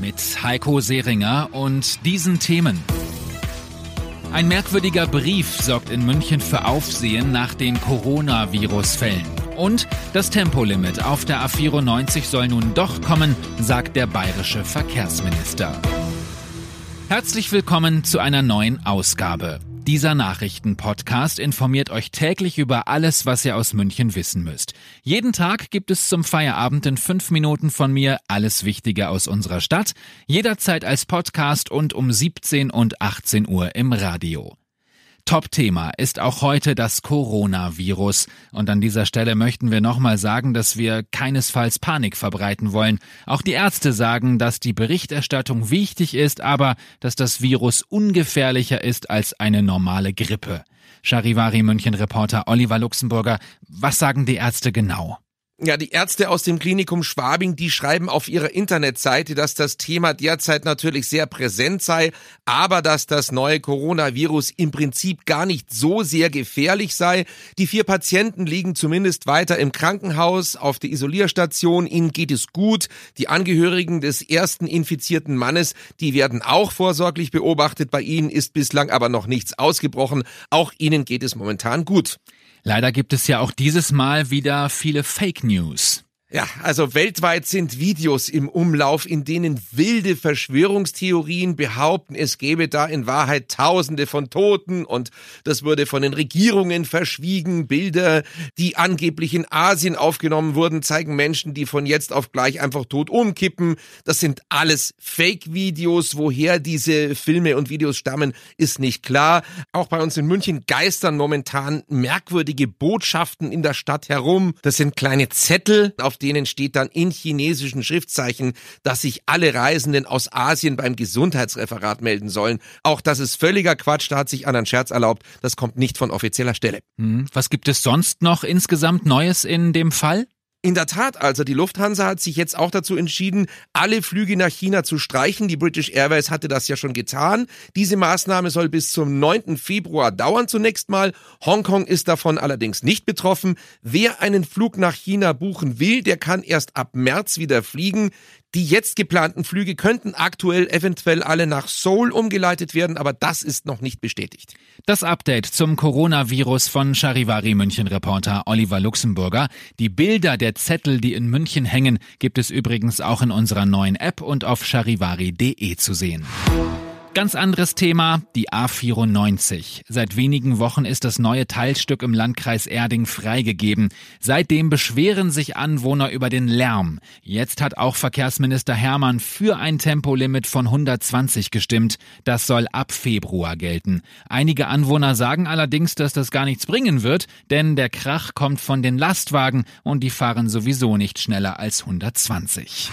Mit Heiko Seringer und diesen Themen. Ein merkwürdiger Brief sorgt in München für Aufsehen nach den Coronavirus-Fällen. Und das Tempolimit auf der A94 soll nun doch kommen, sagt der bayerische Verkehrsminister. Herzlich willkommen zu einer neuen Ausgabe. Dieser Nachrichtenpodcast informiert euch täglich über alles, was ihr aus München wissen müsst. Jeden Tag gibt es zum Feierabend in fünf Minuten von mir alles Wichtige aus unserer Stadt, jederzeit als Podcast und um 17 und 18 Uhr im Radio. Top-Thema ist auch heute das Coronavirus. Und an dieser Stelle möchten wir nochmal sagen, dass wir keinesfalls Panik verbreiten wollen. Auch die Ärzte sagen, dass die Berichterstattung wichtig ist, aber dass das Virus ungefährlicher ist als eine normale Grippe. Charivari München Reporter Oliver Luxemburger, was sagen die Ärzte genau? Ja, die Ärzte aus dem Klinikum Schwabing, die schreiben auf ihrer Internetseite, dass das Thema derzeit natürlich sehr präsent sei, aber dass das neue Coronavirus im Prinzip gar nicht so sehr gefährlich sei. Die vier Patienten liegen zumindest weiter im Krankenhaus auf der Isolierstation. Ihnen geht es gut. Die Angehörigen des ersten infizierten Mannes, die werden auch vorsorglich beobachtet. Bei ihnen ist bislang aber noch nichts ausgebrochen. Auch ihnen geht es momentan gut. Leider gibt es ja auch dieses Mal wieder viele Fake News. Ja, also weltweit sind Videos im Umlauf, in denen wilde Verschwörungstheorien behaupten, es gäbe da in Wahrheit Tausende von Toten und das wurde von den Regierungen verschwiegen. Bilder, die angeblich in Asien aufgenommen wurden, zeigen Menschen, die von jetzt auf gleich einfach tot umkippen. Das sind alles Fake-Videos. Woher diese Filme und Videos stammen, ist nicht klar. Auch bei uns in München geistern momentan merkwürdige Botschaften in der Stadt herum. Das sind kleine Zettel, auf denen steht dann in chinesischen Schriftzeichen, dass sich alle Reisenden aus Asien beim Gesundheitsreferat melden sollen. Auch das ist völliger Quatsch, da hat sich einen Scherz erlaubt. Das kommt nicht von offizieller Stelle. Hm, was gibt es sonst noch insgesamt Neues in dem Fall? In der Tat, also die Lufthansa hat sich jetzt auch dazu entschieden, alle Flüge nach China zu streichen. Die British Airways hatte das ja schon getan. Diese Maßnahme soll bis zum 9. Februar dauern zunächst mal. Hongkong ist davon allerdings nicht betroffen. Wer einen Flug nach China buchen will, der kann erst ab März wieder fliegen. Die jetzt geplanten Flüge könnten aktuell eventuell alle nach Seoul umgeleitet werden, aber das ist noch nicht bestätigt. Das Update zum Coronavirus von Charivari München Reporter Oliver Luxemburger. Die Bilder der Zettel, die in München hängen, gibt es übrigens auch in unserer neuen App und auf charivari.de zu sehen. Ganz anderes Thema, die A94. Seit wenigen Wochen ist das neue Teilstück im Landkreis Erding freigegeben. Seitdem beschweren sich Anwohner über den Lärm. Jetzt hat auch Verkehrsminister Hermann für ein Tempolimit von 120 gestimmt. Das soll ab Februar gelten. Einige Anwohner sagen allerdings, dass das gar nichts bringen wird, denn der Krach kommt von den Lastwagen und die fahren sowieso nicht schneller als 120.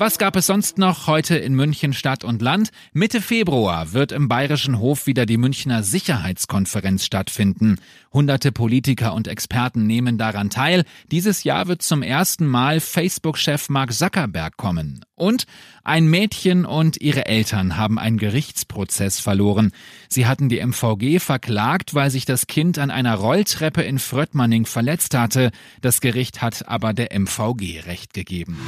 Was gab es sonst noch heute in München Stadt und Land? Mitte Februar wird im Bayerischen Hof wieder die Münchner Sicherheitskonferenz stattfinden. Hunderte Politiker und Experten nehmen daran teil. Dieses Jahr wird zum ersten Mal Facebook-Chef Mark Zuckerberg kommen. Und ein Mädchen und ihre Eltern haben einen Gerichtsprozess verloren. Sie hatten die MVG verklagt, weil sich das Kind an einer Rolltreppe in Fröttmanning verletzt hatte. Das Gericht hat aber der MVG Recht gegeben.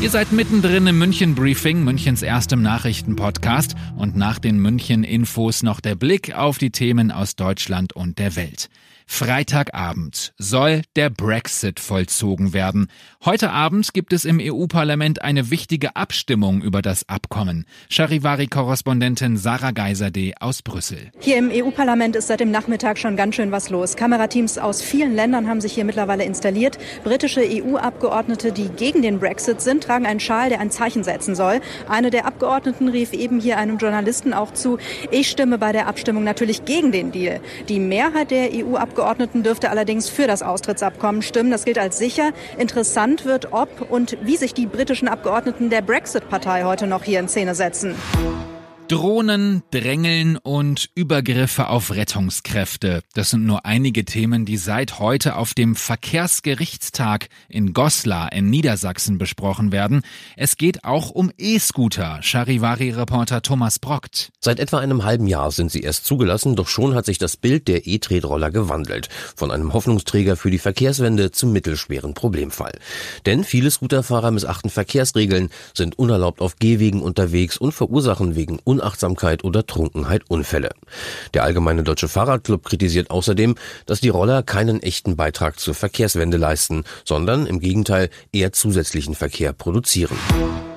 Ihr seid mittendrin im München Briefing, Münchens erstem Nachrichtenpodcast und nach den München Infos noch der Blick auf die Themen aus Deutschland und der Welt. Freitagabend soll der Brexit vollzogen werden. Heute Abend gibt es im EU-Parlament eine wichtige Abstimmung über das Abkommen. Charivari-Korrespondentin Sarah Geiserde aus Brüssel. Hier im EU-Parlament ist seit dem Nachmittag schon ganz schön was los. Kamerateams aus vielen Ländern haben sich hier mittlerweile installiert. Britische EU-Abgeordnete, die gegen den Brexit sind, tragen einen Schal, der ein Zeichen setzen soll. Eine der Abgeordneten rief eben hier einem Journalisten auch zu, ich stimme bei der Abstimmung natürlich gegen den Deal. Die Mehrheit der EU-Abgeordneten Abgeordneten dürfte allerdings für das Austrittsabkommen stimmen. Das gilt als sicher. Interessant wird, ob und wie sich die britischen Abgeordneten der Brexit-Partei heute noch hier in Szene setzen. Drohnen, Drängeln und Übergriffe auf Rettungskräfte. Das sind nur einige Themen, die seit heute auf dem Verkehrsgerichtstag in Goslar in Niedersachsen besprochen werden. Es geht auch um E-Scooter. Charivari-Reporter Thomas Brockt. Seit etwa einem halben Jahr sind sie erst zugelassen, doch schon hat sich das Bild der E-Tretroller gewandelt. Von einem Hoffnungsträger für die Verkehrswende zum mittelschweren Problemfall. Denn viele Scooterfahrer missachten Verkehrsregeln, sind unerlaubt auf Gehwegen unterwegs und verursachen wegen Unachtsamkeit oder Trunkenheit Unfälle. Der Allgemeine Deutsche Fahrradclub kritisiert außerdem, dass die Roller keinen echten Beitrag zur Verkehrswende leisten, sondern im Gegenteil eher zusätzlichen Verkehr produzieren.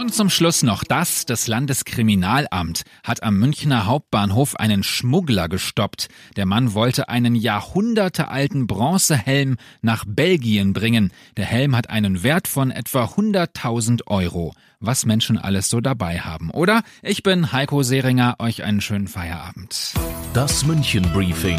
Und zum Schluss noch das. Das Landeskriminalamt hat am Münchner Hauptbahnhof einen Schmuggler gestoppt. Der Mann wollte einen jahrhundertealten Bronzehelm nach Belgien bringen. Der Helm hat einen Wert von etwa 100.000 Euro. Was Menschen alles so dabei haben, oder? Ich bin Heiko Seringer. Euch einen schönen Feierabend. Das München Briefing.